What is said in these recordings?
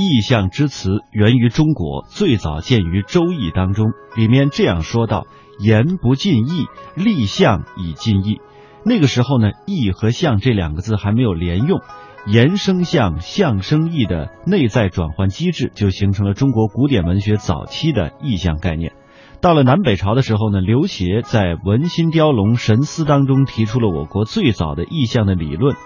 意象之词源于中国，最早见于《周易》当中，里面这样说道：“言不尽意，立象以尽意。”那个时候呢，意和象这两个字还没有连用，言生象，象生意的内在转换机制就形成了中国古典文学早期的意象概念。到了南北朝的时候呢，刘勰在《文心雕龙神思》当中提出了我国最早的意象的理论。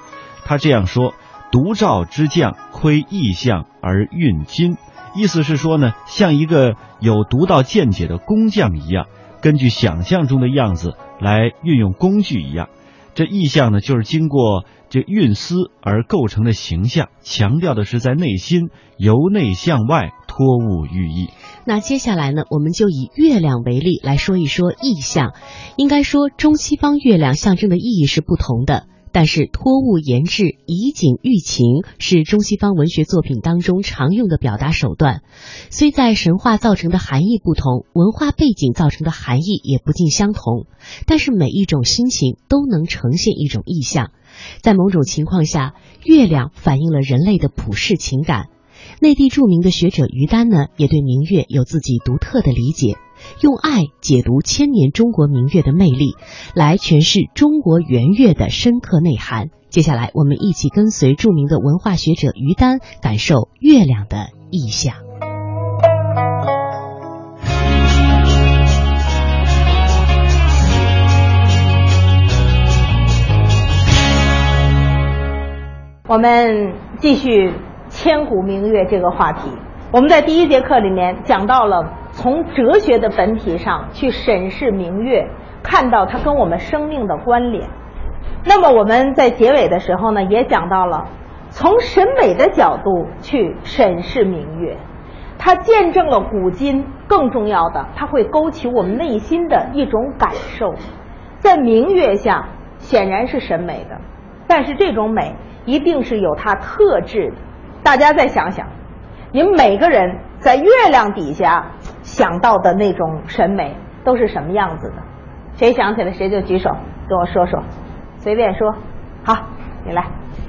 他这样说：“独照之将，窥意象而运金。”意思是说呢，像一个有独到见解的工匠一样，根据想象中的样子来运用工具一样。这意象呢，就是经过这运思而构成的形象，强调的是在内心由内向外托物寓意。那接下来呢，我们就以月亮为例来说一说意象。应该说，中西方月亮象征的意义是不同的。但是托物言志、以景喻情是中西方文学作品当中常用的表达手段。虽在神话造成的含义不同，文化背景造成的含义也不尽相同，但是每一种心情都能呈现一种意象。在某种情况下，月亮反映了人类的普世情感。内地著名的学者于丹呢，也对明月有自己独特的理解。用爱解读千年中国明月的魅力，来诠释中国圆月的深刻内涵。接下来，我们一起跟随著名的文化学者于丹，感受月亮的意象。我们继续千古明月这个话题。我们在第一节课里面讲到了。从哲学的本体上去审视明月，看到它跟我们生命的关联。那么我们在结尾的时候呢，也讲到了从审美的角度去审视明月，它见证了古今，更重要的，它会勾起我们内心的一种感受。在明月下显然是审美的，但是这种美一定是有它特质的。大家再想想，你们每个人在月亮底下。想到的那种审美都是什么样子的？谁想起来谁就举手跟我说说，随便说。好，你来。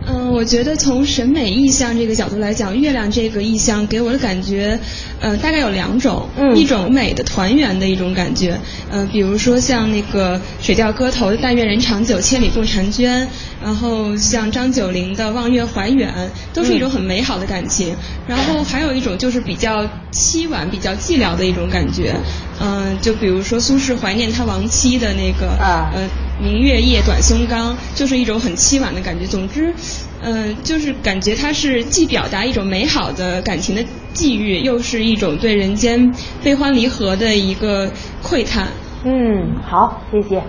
嗯，我觉得从审美意象这个角度来讲，月亮这个意象给我的感觉，呃，大概有两种。嗯。一种美的团圆的一种感觉，呃，比如说像那个《水调歌头》“但愿人长久，千里共婵娟”，然后像张九龄的“望月怀远”，都是一种很美好的感情。然后还有一种就是比较凄婉、比较寂寥的一种感觉，嗯，就比如说苏轼怀念他亡妻的那个，呃。明月夜，短松冈，就是一种很凄婉的感觉。总之，嗯，就是感觉它是既表达一种美好的感情的际遇，又是一种对人间悲欢离合的一个喟叹。嗯，好，谢谢。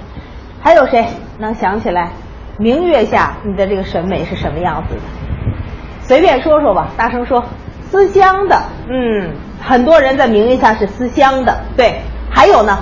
还有谁能想起来，明月下你的这个审美是什么样子的？随便说说吧，大声说。思乡的，嗯，很多人在明月下是思乡的。对，还有呢，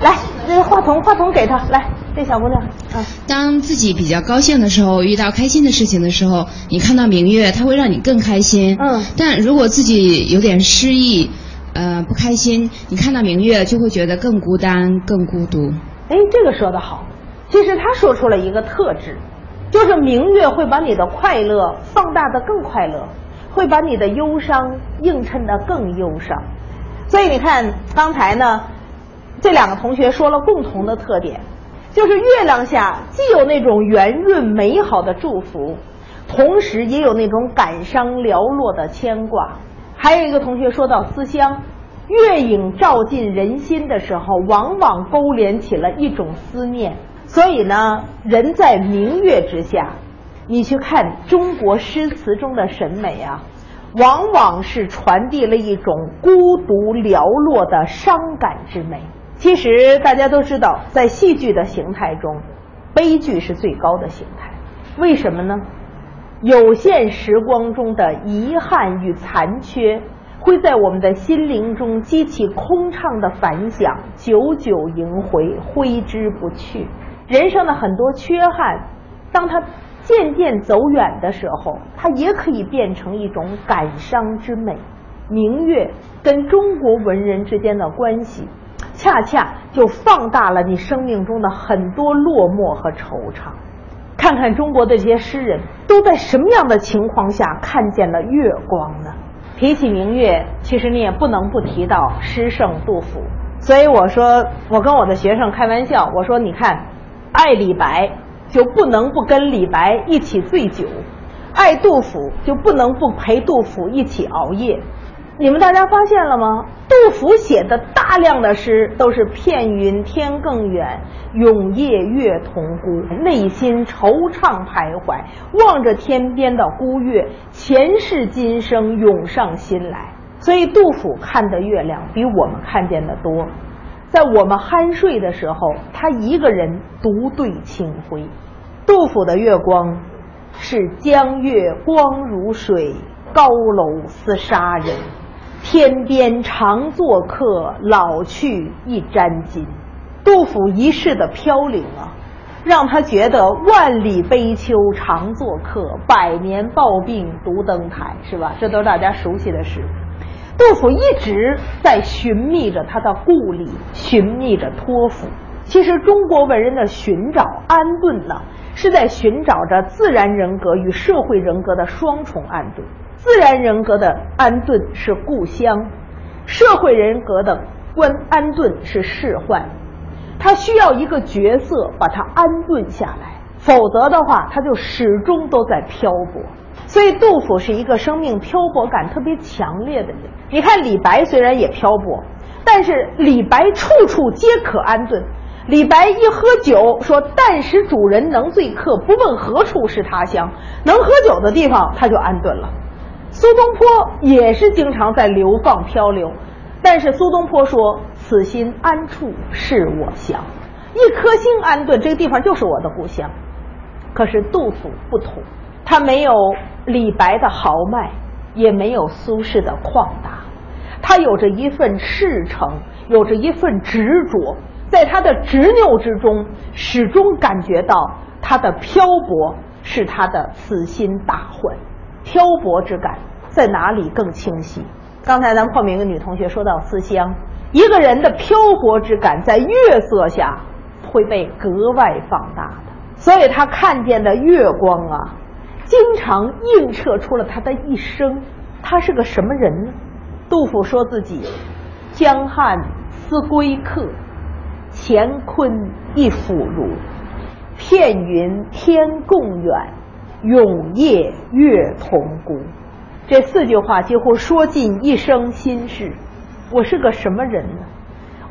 来，这话筒，话筒给他，来。这小姑娘，嗯，当自己比较高兴的时候，遇到开心的事情的时候，你看到明月，它会让你更开心。嗯，但如果自己有点失意，呃，不开心，你看到明月就会觉得更孤单、更孤独。哎，这个说的好。其实他说出了一个特质，就是明月会把你的快乐放大的更快乐，会把你的忧伤映衬的更忧伤。所以你看，刚才呢，这两个同学说了共同的特点。就是月亮下既有那种圆润美好的祝福，同时也有那种感伤寥落的牵挂。还有一个同学说到思乡，月影照进人心的时候，往往勾连起了一种思念。所以呢，人在明月之下，你去看中国诗词中的审美啊，往往是传递了一种孤独寥落的伤感之美。其实大家都知道，在戏剧的形态中，悲剧是最高的形态。为什么呢？有限时光中的遗憾与残缺，会在我们的心灵中激起空畅的反响，久久萦回，挥之不去。人生的很多缺憾，当它渐渐走远的时候，它也可以变成一种感伤之美。明月跟中国文人之间的关系。恰恰就放大了你生命中的很多落寞和惆怅。看看中国的这些诗人，都在什么样的情况下看见了月光呢？提起明月，其实你也不能不提到诗圣杜甫。所以我说，我跟我的学生开玩笑，我说你看，爱李白就不能不跟李白一起醉酒，爱杜甫就不能不陪杜甫一起熬夜。你们大家发现了吗？杜甫写的大量的诗都是片云天更远，永夜月同孤，内心惆怅徘徊，望着天边的孤月，前世今生涌上心来。所以杜甫看的月亮比我们看见的多。在我们酣睡的时候，他一个人独对清辉。杜甫的月光是江月光如水，高楼思杀人。天边常作客，老去一沾巾。杜甫一世的飘零啊，让他觉得万里悲秋常作客，百年抱病独登台，是吧？这都是大家熟悉的诗。杜甫一直在寻觅着他的故里，寻觅着托付。其实中国文人的寻找安顿呢，是在寻找着自然人格与社会人格的双重安顿。自然人格的安顿是故乡，社会人格的关安顿是世宦。他需要一个角色把他安顿下来，否则的话，他就始终都在漂泊。所以，杜甫是一个生命漂泊感特别强烈的人。你看，李白虽然也漂泊，但是李白处处皆可安顿。李白一喝酒，说：“但使主人能醉客，不问何处是他乡。”能喝酒的地方，他就安顿了。苏东坡也是经常在流放漂流，但是苏东坡说：“此心安处是我乡，一颗心安顿，这个地方就是我的故乡。”可是杜甫不同，他没有李白的豪迈，也没有苏轼的旷达，他有着一份赤诚，有着一份执着，在他的执拗之中，始终感觉到他的漂泊是他的此心大患。漂泊之感在哪里更清晰？刚才咱们后面一个女同学说到思乡，一个人的漂泊之感在月色下会被格外放大的，所以他看见的月光啊，经常映射出了他的一生。他是个什么人呢？杜甫说自己：“江汉思归客，乾坤一腐儒。片云天共远。”永夜月同孤，这四句话几乎说尽一生心事。我是个什么人呢？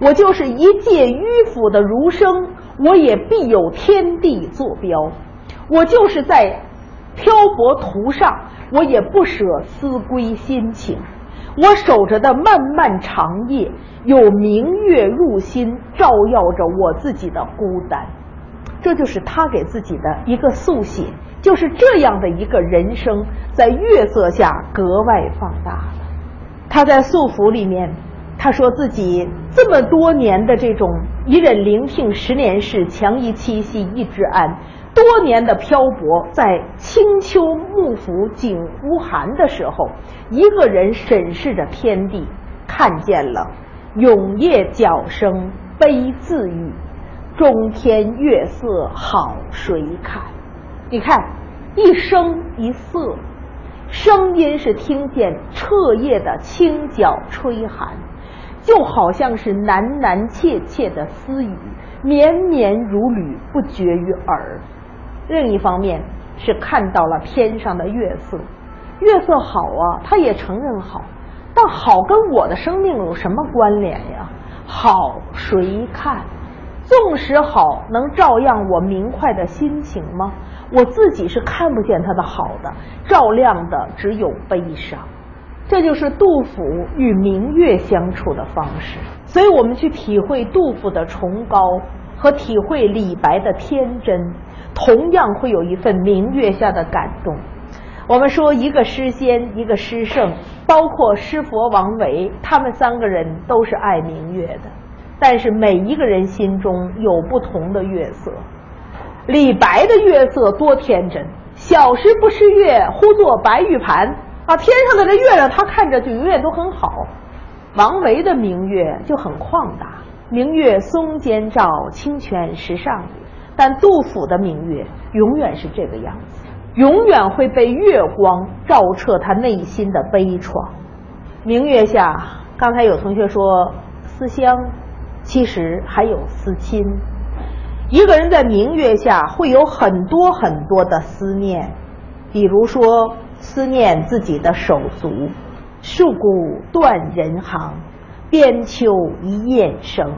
我就是一介迂腐的儒生，我也必有天地坐标。我就是在漂泊途上，我也不舍思归心情。我守着的漫漫长夜，有明月入心，照耀着我自己的孤单。这就是他给自己的一个速写。就是这样的一个人生，在月色下格外放大了。他在素府里面，他说自己这么多年的这种一忍聆听十年事，强移七夕一枝安，多年的漂泊，在清秋暮府景无寒的时候，一个人审视着天地，看见了永夜角声悲自语，中天月色好谁看？你看，一声一色，声音是听见彻夜的清角吹寒，就好像是喃喃切切的私语，绵绵如缕，不绝于耳。另一方面是看到了天上的月色，月色好啊，他也承认好，但好跟我的生命有什么关联呀？好谁看？纵使好，能照样我明快的心情吗？我自己是看不见他的好的，照亮的只有悲伤。这就是杜甫与明月相处的方式。所以我们去体会杜甫的崇高和体会李白的天真，同样会有一份明月下的感动。我们说，一个诗仙，一个诗圣，包括诗佛王维，他们三个人都是爱明月的，但是每一个人心中有不同的月色。李白的月色多天真，小时不识月，呼作白玉盘啊！天上的这月亮，他看着就永远都很好。王维的明月就很旷达，明月松间照，清泉石上语。但杜甫的明月永远是这个样子，永远会被月光照彻他内心的悲怆。明月下，刚才有同学说思乡，其实还有思亲。一个人在明月下会有很多很多的思念，比如说思念自己的手足。戍鼓断人行，边秋一雁声。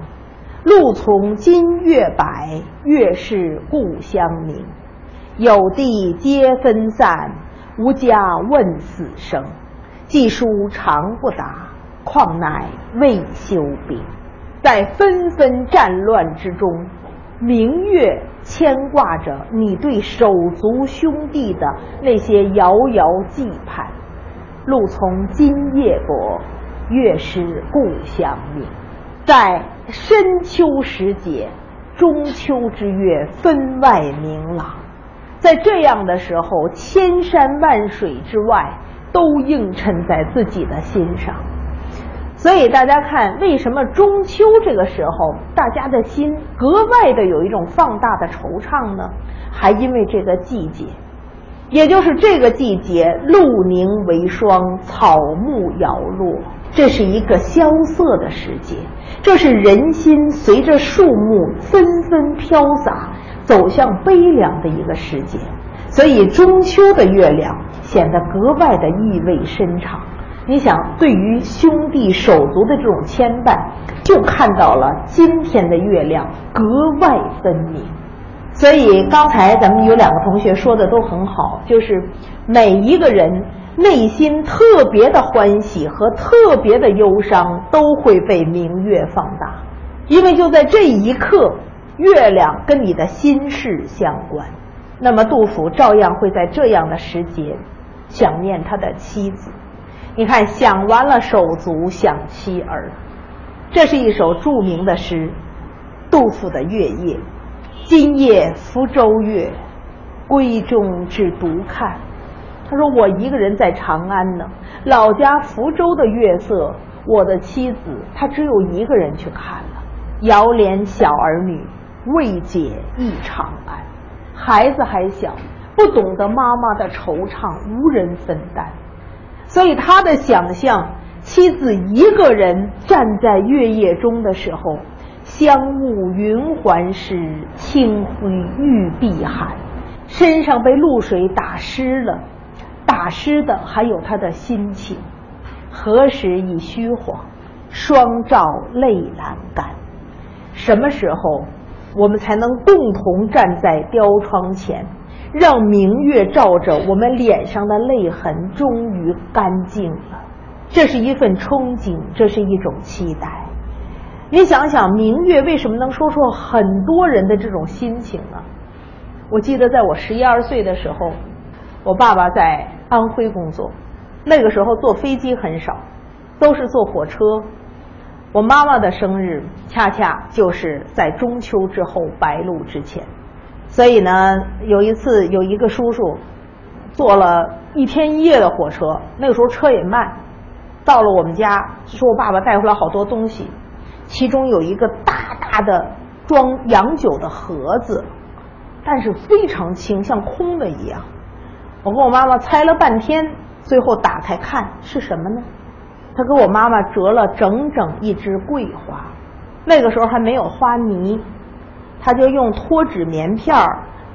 路从今月白，月是故乡明。有地皆分散，无家问死生。寄书长不达，况乃未休兵。在纷纷战乱之中，明月牵挂着你对手足兄弟的那些遥遥寄盼。路从今夜薄，月是故乡明。在深秋时节，中秋之月分外明朗。在这样的时候，千山万水之外都映衬在自己的心上。所以大家看，为什么中秋这个时候大家的心格外的有一种放大的惆怅呢？还因为这个季节。也就是这个季节，露凝为霜，草木摇落，这是一个萧瑟的时节，这是人心随着树木纷纷飘洒，走向悲凉的一个时节。所以中秋的月亮显得格外的意味深长。你想，对于兄弟手足的这种牵绊，就看到了今天的月亮格外分明。所以刚才咱们有两个同学说的都很好，就是每一个人内心特别的欢喜和特别的忧伤都会被明月放大，因为就在这一刻，月亮跟你的心事相关。那么杜甫照样会在这样的时节想念他的妻子。你看，想完了手足，想妻儿，这是一首著名的诗，杜甫的《月夜》。今夜福州月，闺中只独看。他说：“我一个人在长安呢，老家福州的月色，我的妻子她只有一个人去看了。遥怜小儿女，未解忆长安。孩子还小，不懂得妈妈的惆怅，无人分担。所以他的想象，妻子一个人站在月夜中的时候。”香雾云环湿，清辉玉臂寒，身上被露水打湿了，打湿的还有他的心情。何时已虚晃，双照泪阑干？什么时候我们才能共同站在雕窗前，让明月照着我们脸上的泪痕终于干净了？这是一份憧憬，这是一种期待。你想想，明月为什么能说出很多人的这种心情呢？我记得在我十一二岁的时候，我爸爸在安徽工作，那个时候坐飞机很少，都是坐火车。我妈妈的生日恰恰就是在中秋之后白露之前，所以呢，有一次有一个叔叔坐了一天一夜的火车，那个时候车也慢，到了我们家，说我爸爸带回来好多东西。其中有一个大大的装洋酒的盒子，但是非常轻，像空的一样。我跟我妈妈猜了半天，最后打开看是什么呢？他给我妈妈折了整整一支桂花。那个时候还没有花泥，他就用脱脂棉片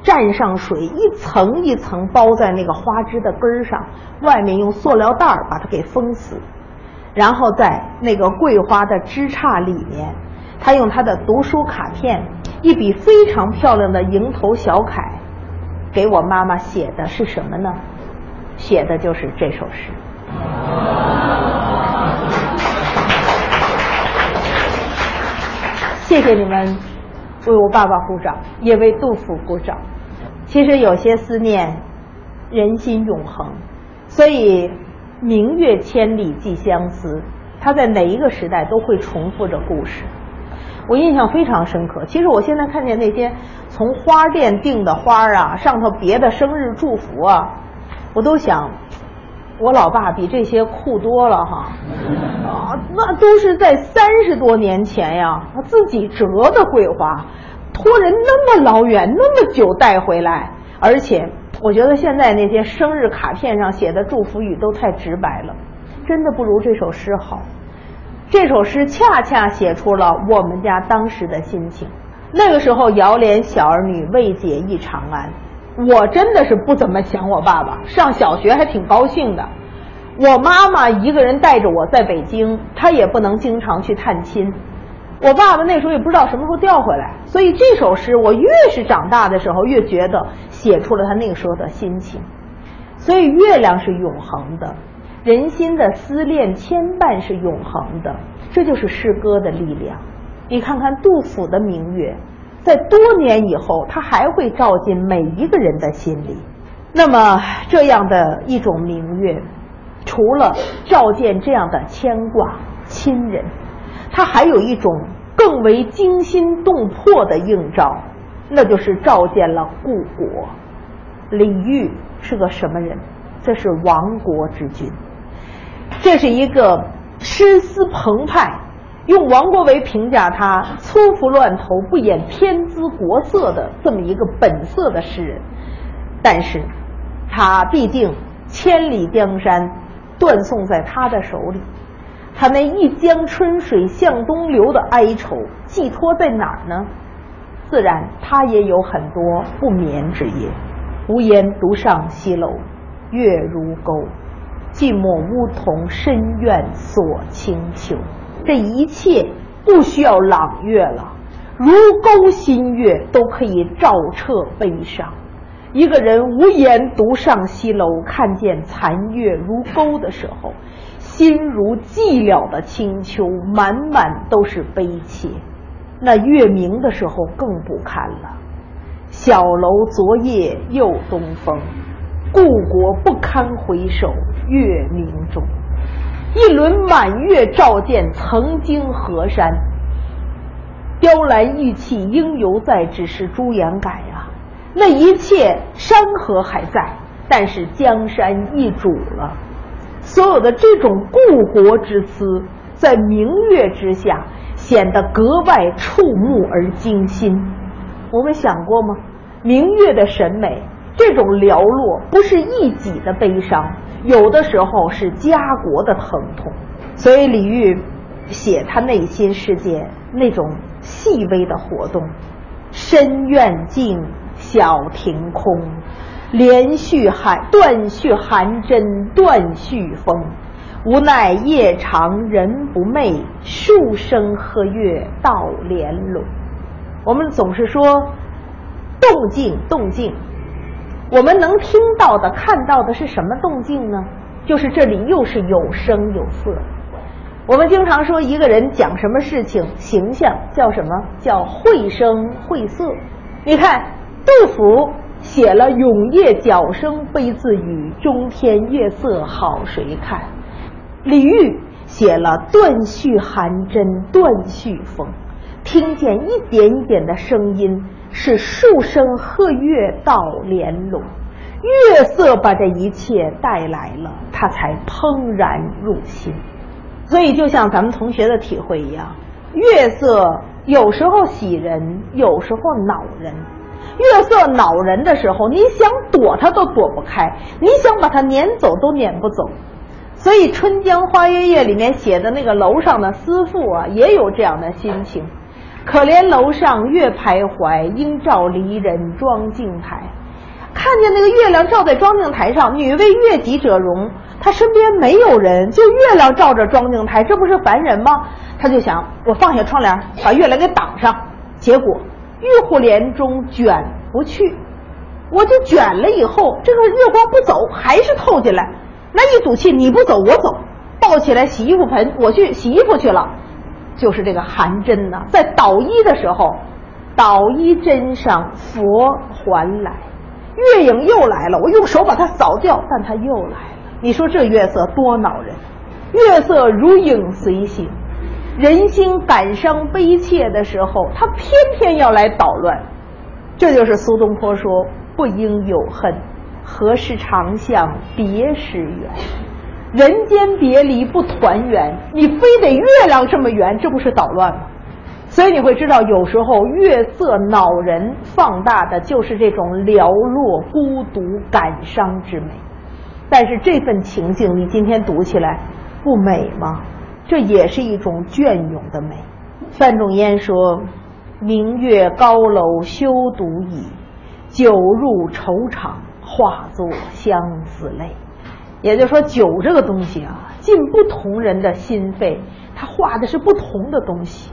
蘸上水，一层一层包在那个花枝的根上，外面用塑料袋把它给封死。然后在那个桂花的枝杈里面，他用他的读书卡片，一笔非常漂亮的蝇头小楷，给我妈妈写的是什么呢？写的就是这首诗。谢谢你们为我爸爸鼓掌，也为杜甫鼓掌。其实有些思念，人心永恒，所以。明月千里寄相思，它在哪一个时代都会重复着故事。我印象非常深刻。其实我现在看见那些从花店订的花啊，上头别的生日祝福啊，我都想，我老爸比这些酷多了哈。啊，那都是在三十多年前呀，他自己折的桂花，托人那么老远那么久带回来，而且。我觉得现在那些生日卡片上写的祝福语都太直白了，真的不如这首诗好。这首诗恰恰写出了我们家当时的心情。那个时候，遥怜小儿女，未解忆长安。我真的是不怎么想我爸爸，上小学还挺高兴的。我妈妈一个人带着我在北京，她也不能经常去探亲。我爸爸那时候也不知道什么时候调回来，所以这首诗我越是长大的时候，越觉得写出了他那个时候的心情。所以月亮是永恒的，人心的思念牵绊是永恒的，这就是诗歌的力量。你看看杜甫的明月，在多年以后，他还会照进每一个人的心里。那么这样的一种明月，除了照见这样的牵挂亲人，它还有一种更为惊心动魄的映照，那就是照见了故国。李煜是个什么人？这是亡国之君，这是一个诗思澎湃。用王国维评价他粗服乱头、不掩天姿国色的这么一个本色的诗人，但是，他必定千里江山断送在他的手里。他那一江春水向东流的哀愁寄托在哪儿呢？自然，他也有很多不眠之夜。无言独上西楼，月如钩，寂寞梧桐深院锁清秋。这一切不需要朗月了，如钩新月都可以照彻悲伤。一个人无言独上西楼，看见残月如钩的时候，心如寂寥的清秋，满满都是悲切。那月明的时候更不堪了。小楼昨夜又东风，故国不堪回首月明中。一轮满月照见曾经河山，雕栏玉砌应犹在，只是朱颜改啊。那一切山河还在，但是江山易主了。所有的这种故国之思，在明月之下显得格外触目而惊心。我们想过吗？明月的审美，这种寥落不是一己的悲伤。有的时候是家国的疼痛，所以李煜写他内心世界那种细微的活动。深院静，小庭空，连续寒断续寒针断续风。无奈夜长人不寐，数声和月到帘拢。我们总是说动静，动静。我们能听到的、看到的是什么动静呢？就是这里又是有声有色。我们经常说一个人讲什么事情，形象叫什么？叫绘声绘色。你看，杜甫写了“永夜角声悲自语，中天月色好谁看”，李煜写了“断续寒针断续风”，听见一点一点的声音。是数声鹤月到帘拢，月色把这一切带来了，他才怦然入心。所以，就像咱们同学的体会一样，月色有时候喜人，有时候恼人。月色恼人的时候，你想躲它都躲不开，你想把它撵走都撵不走。所以，《春江花月夜》里面写的那个楼上的思妇啊，也有这样的心情。可怜楼上月徘徊，应照离人妆镜台。看见那个月亮照在妆镜台上，女为悦己者容。她身边没有人，就月亮照着妆镜台，这不是烦人吗？她就想，我放下窗帘，把月亮给挡上。结果玉户帘中卷不去，我就卷了以后，这个月光不走，还是透进来。那一赌气，你不走我走，抱起来洗衣服盆，我去洗衣服去了。就是这个寒针呐，在捣衣的时候，捣衣针上佛还来，月影又来了，我用手把它扫掉，但它又来了。你说这月色多恼人！月色如影随形，人心感伤悲切的时候，它偏偏要来捣乱。这就是苏东坡说：“不应有恨，何事长向别时圆。”人间别离不团圆，你非得月亮这么圆，这不是捣乱吗？所以你会知道，有时候月色恼人，放大的就是这种寥落、孤独、感伤之美。但是这份情境，你今天读起来，不美吗？这也是一种隽永的美。范仲淹说：“明月高楼休独倚，酒入愁肠，化作相思泪。”也就是说，酒这个东西啊，进不同人的心肺，它化的是不同的东西。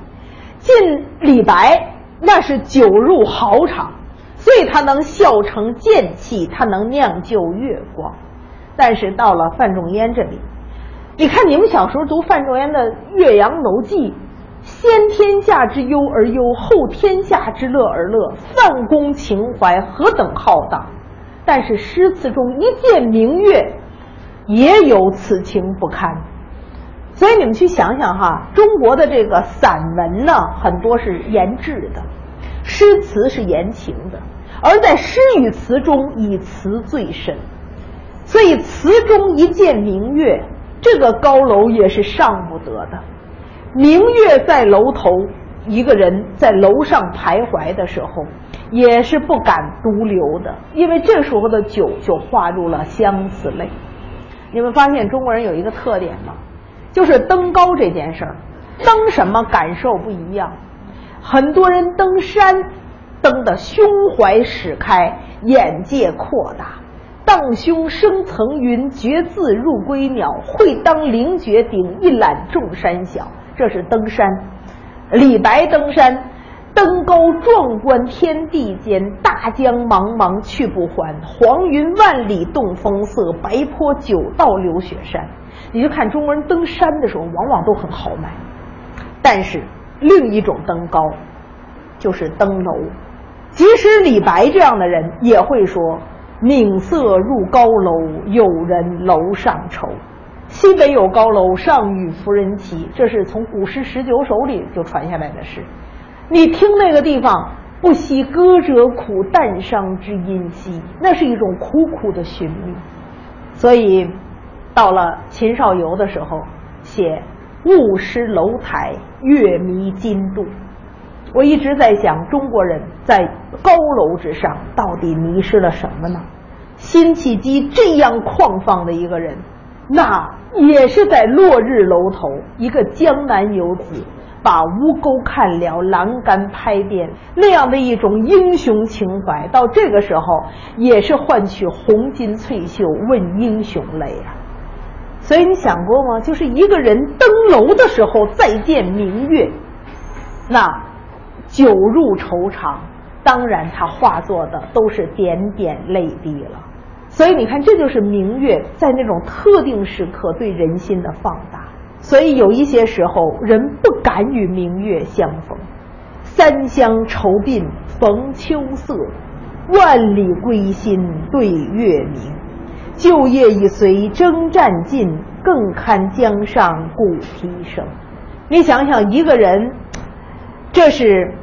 进李白，那是酒入豪肠，所以他能笑成剑气，他能酿就月光。但是到了范仲淹这里，你看你们小时候读范仲淹的《岳阳楼记》，先天下之忧而忧，后天下之乐而乐，范公情怀何等浩荡。但是诗词中一见明月。也有此情不堪，所以你们去想想哈，中国的这个散文呢，很多是言志的，诗词是言情的，而在诗与词中，以词最深。所以词中一见明月，这个高楼也是上不得的。明月在楼头，一个人在楼上徘徊的时候，也是不敢独留的，因为这时候的酒就化入了相思泪。你们发现中国人有一个特点吗？就是登高这件事儿，登什么感受不一样。很多人登山，登的胸怀始开，眼界扩大。荡胸生层云，决眦入归鸟。会当凌绝顶，一览众山小。这是登山。李白登山。登高壮观天地间，大江茫茫去不还，黄云万里动风色，白坡九道流雪山。你就看中国人登山的时候，往往都很豪迈。但是另一种登高，就是登楼。即使李白这样的人也会说：“闽色入高楼，有人楼上愁。西北有高楼，上与夫人齐。”这是从古诗十九首里就传下来的诗。你听那个地方，不惜歌者苦，旦伤之音兮，那是一种苦苦的寻觅。所以，到了秦少游的时候，写雾失楼台，月迷津渡。我一直在想，中国人在高楼之上到底迷失了什么呢？辛弃疾这样旷放的一个人，那也是在落日楼头，一个江南游子。把吴钩看了，栏杆拍遍，那样的一种英雄情怀，到这个时候也是换取红巾翠袖问英雄泪啊！所以你想过吗？就是一个人登楼的时候再见明月，那酒入愁肠，当然他化作的都是点点泪滴了。所以你看，这就是明月在那种特定时刻对人心的放大。所以有一些时候，人不敢与明月相逢。三湘愁鬓逢秋色，万里归心对月明。旧业已随征战尽，更堪江上鼓啼声。你想想，一个人，这是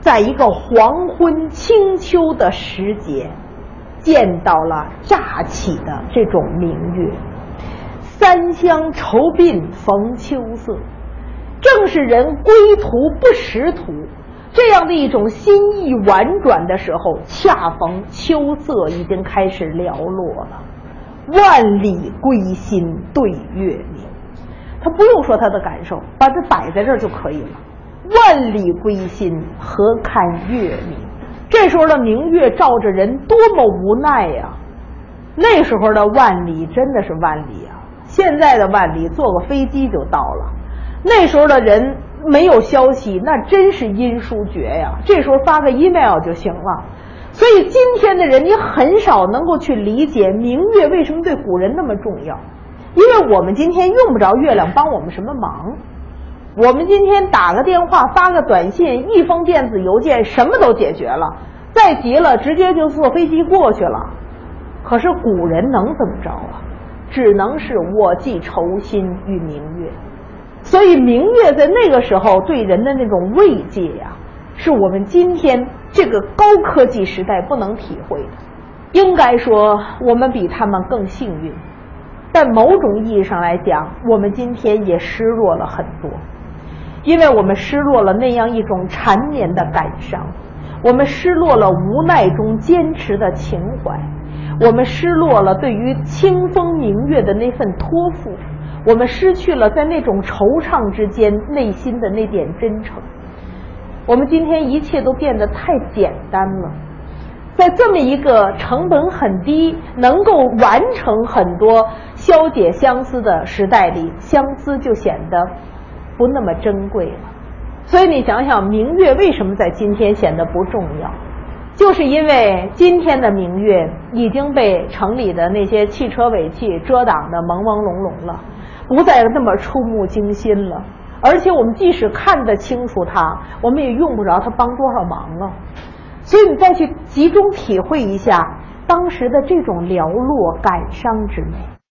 在一个黄昏清秋的时节，见到了乍起的这种明月。三湘愁鬓逢秋色，正是人归途不识途，这样的一种心意婉转的时候，恰逢秋色已经开始寥落了。万里归心对月明，他不用说他的感受，把它摆在这儿就可以了。万里归心，何堪月明？这时候的明月照着人，多么无奈呀！那时候的万里真的是万里啊！现在的万里，坐个飞机就到了。那时候的人没有消息，那真是音书绝呀。这时候发个 email 就行了。所以今天的人，你很少能够去理解明月为什么对古人那么重要，因为我们今天用不着月亮帮我们什么忙。我们今天打个电话、发个短信、一封电子邮件，什么都解决了。再急了，直接就坐飞机过去了。可是古人能怎么着啊？只能是我寄愁心与明月，所以明月在那个时候对人的那种慰藉呀，是我们今天这个高科技时代不能体会的。应该说，我们比他们更幸运，但某种意义上来讲，我们今天也失落了很多，因为我们失落了那样一种缠绵的感伤，我们失落了无奈中坚持的情怀。我们失落了对于清风明月的那份托付，我们失去了在那种惆怅之间内心的那点真诚。我们今天一切都变得太简单了，在这么一个成本很低、能够完成很多消解相思的时代里，相思就显得不那么珍贵了。所以你想想，明月为什么在今天显得不重要？就是因为今天的明月已经被城里的那些汽车尾气遮挡的朦朦胧胧了，不再那么触目惊心了。而且我们即使看得清楚它，我们也用不着它帮多少忙了。所以你再去集中体会一下当时的这种寥落感伤之美。